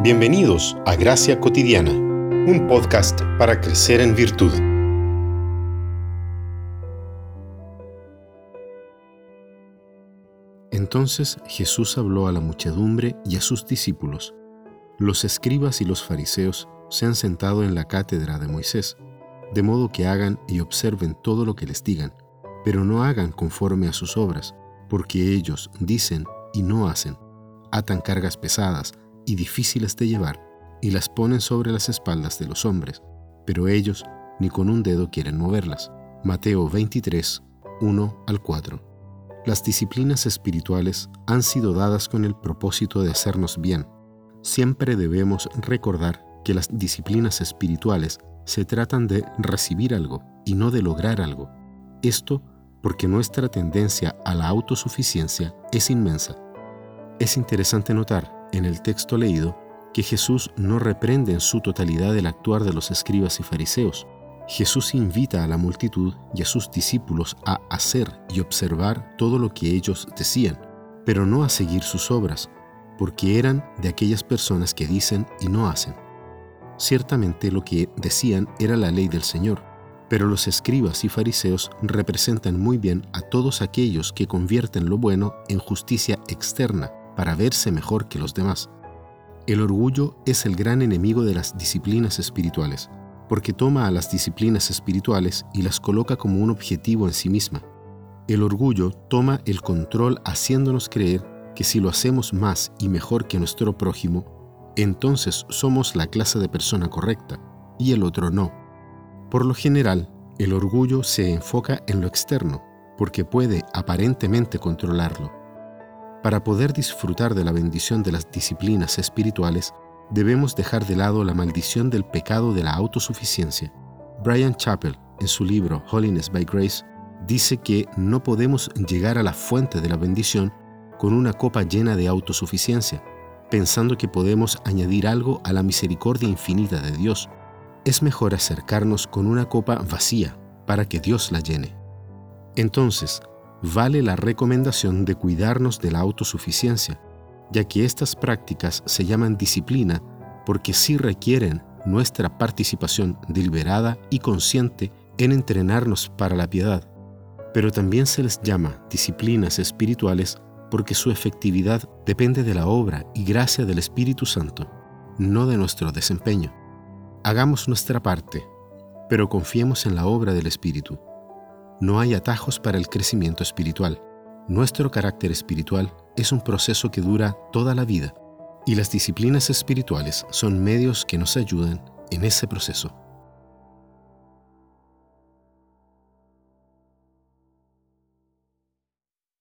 Bienvenidos a Gracia Cotidiana, un podcast para crecer en virtud. Entonces Jesús habló a la muchedumbre y a sus discípulos. Los escribas y los fariseos se han sentado en la cátedra de Moisés, de modo que hagan y observen todo lo que les digan, pero no hagan conforme a sus obras, porque ellos dicen y no hacen, atan cargas pesadas, y difíciles de llevar, y las ponen sobre las espaldas de los hombres, pero ellos ni con un dedo quieren moverlas. Mateo 23, 1 al 4. Las disciplinas espirituales han sido dadas con el propósito de hacernos bien. Siempre debemos recordar que las disciplinas espirituales se tratan de recibir algo y no de lograr algo. Esto porque nuestra tendencia a la autosuficiencia es inmensa. Es interesante notar en el texto leído que Jesús no reprende en su totalidad el actuar de los escribas y fariseos. Jesús invita a la multitud y a sus discípulos a hacer y observar todo lo que ellos decían, pero no a seguir sus obras, porque eran de aquellas personas que dicen y no hacen. Ciertamente lo que decían era la ley del Señor, pero los escribas y fariseos representan muy bien a todos aquellos que convierten lo bueno en justicia externa para verse mejor que los demás. El orgullo es el gran enemigo de las disciplinas espirituales, porque toma a las disciplinas espirituales y las coloca como un objetivo en sí misma. El orgullo toma el control haciéndonos creer que si lo hacemos más y mejor que nuestro prójimo, entonces somos la clase de persona correcta y el otro no. Por lo general, el orgullo se enfoca en lo externo, porque puede aparentemente controlarlo. Para poder disfrutar de la bendición de las disciplinas espirituales, debemos dejar de lado la maldición del pecado de la autosuficiencia. Brian Chappell, en su libro Holiness by Grace, dice que no podemos llegar a la fuente de la bendición con una copa llena de autosuficiencia, pensando que podemos añadir algo a la misericordia infinita de Dios. Es mejor acercarnos con una copa vacía para que Dios la llene. Entonces, vale la recomendación de cuidarnos de la autosuficiencia, ya que estas prácticas se llaman disciplina porque sí requieren nuestra participación deliberada y consciente en entrenarnos para la piedad, pero también se les llama disciplinas espirituales porque su efectividad depende de la obra y gracia del Espíritu Santo, no de nuestro desempeño. Hagamos nuestra parte, pero confiemos en la obra del Espíritu. No hay atajos para el crecimiento espiritual. Nuestro carácter espiritual es un proceso que dura toda la vida y las disciplinas espirituales son medios que nos ayudan en ese proceso.